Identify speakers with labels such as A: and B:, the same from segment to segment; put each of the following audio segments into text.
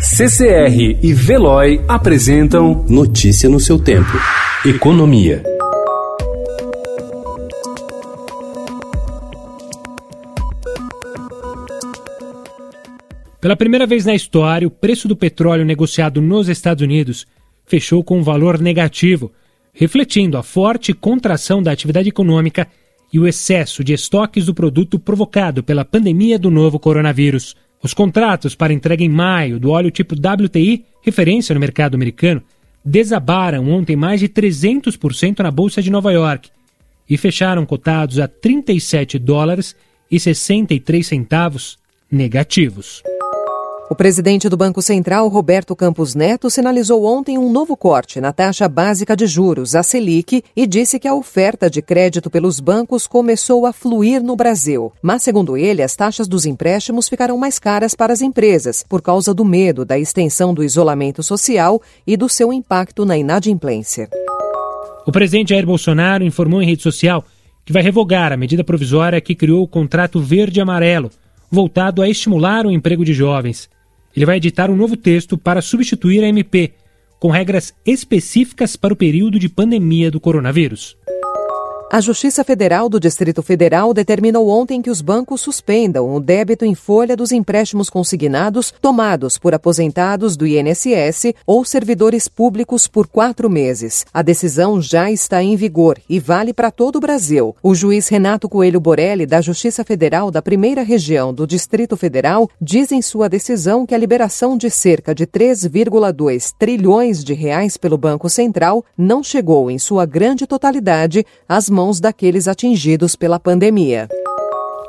A: CCR e Veloy apresentam Notícia no seu tempo. Economia.
B: Pela primeira vez na história, o preço do petróleo negociado nos Estados Unidos fechou com um valor negativo, refletindo a forte contração da atividade econômica e o excesso de estoques do produto provocado pela pandemia do novo coronavírus. Os contratos para entrega em maio do óleo tipo WTI, referência no mercado americano, desabaram ontem mais de 300% na Bolsa de Nova York e fecharam cotados a 37 dólares e 63 centavos negativos.
C: O presidente do Banco Central, Roberto Campos Neto, sinalizou ontem um novo corte na taxa básica de juros, a Selic, e disse que a oferta de crédito pelos bancos começou a fluir no Brasil. Mas, segundo ele, as taxas dos empréstimos ficarão mais caras para as empresas, por causa do medo da extensão do isolamento social e do seu impacto na inadimplência.
B: O presidente Jair Bolsonaro informou em rede social que vai revogar a medida provisória que criou o contrato verde-amarelo, voltado a estimular o emprego de jovens ele vai editar um novo texto para substituir a MP, com regras específicas para o período de pandemia do coronavírus.
C: A Justiça Federal do Distrito Federal determinou ontem que os bancos suspendam o débito em folha dos empréstimos consignados tomados por aposentados do INSS ou servidores públicos por quatro meses. A decisão já está em vigor e vale para todo o Brasil. O juiz Renato Coelho Borelli, da Justiça Federal da Primeira Região do Distrito Federal, diz em sua decisão que a liberação de cerca de 3,2 trilhões de reais pelo Banco Central não chegou, em sua grande totalidade, às mãos daqueles atingidos pela pandemia.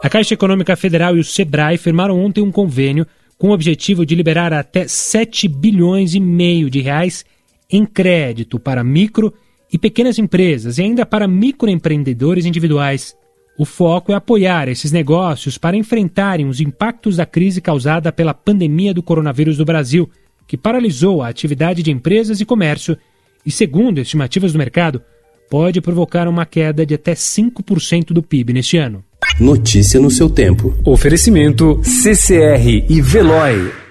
B: A Caixa Econômica Federal e o Sebrae firmaram ontem um convênio com o objetivo de liberar até 7 bilhões e meio de reais em crédito para micro e pequenas empresas e ainda para microempreendedores individuais. O foco é apoiar esses negócios para enfrentarem os impactos da crise causada pela pandemia do coronavírus no Brasil, que paralisou a atividade de empresas e comércio e, segundo estimativas do mercado, pode provocar uma queda de até 5% do PIB neste ano.
A: Notícia no seu tempo. Oferecimento CCR e Veloy.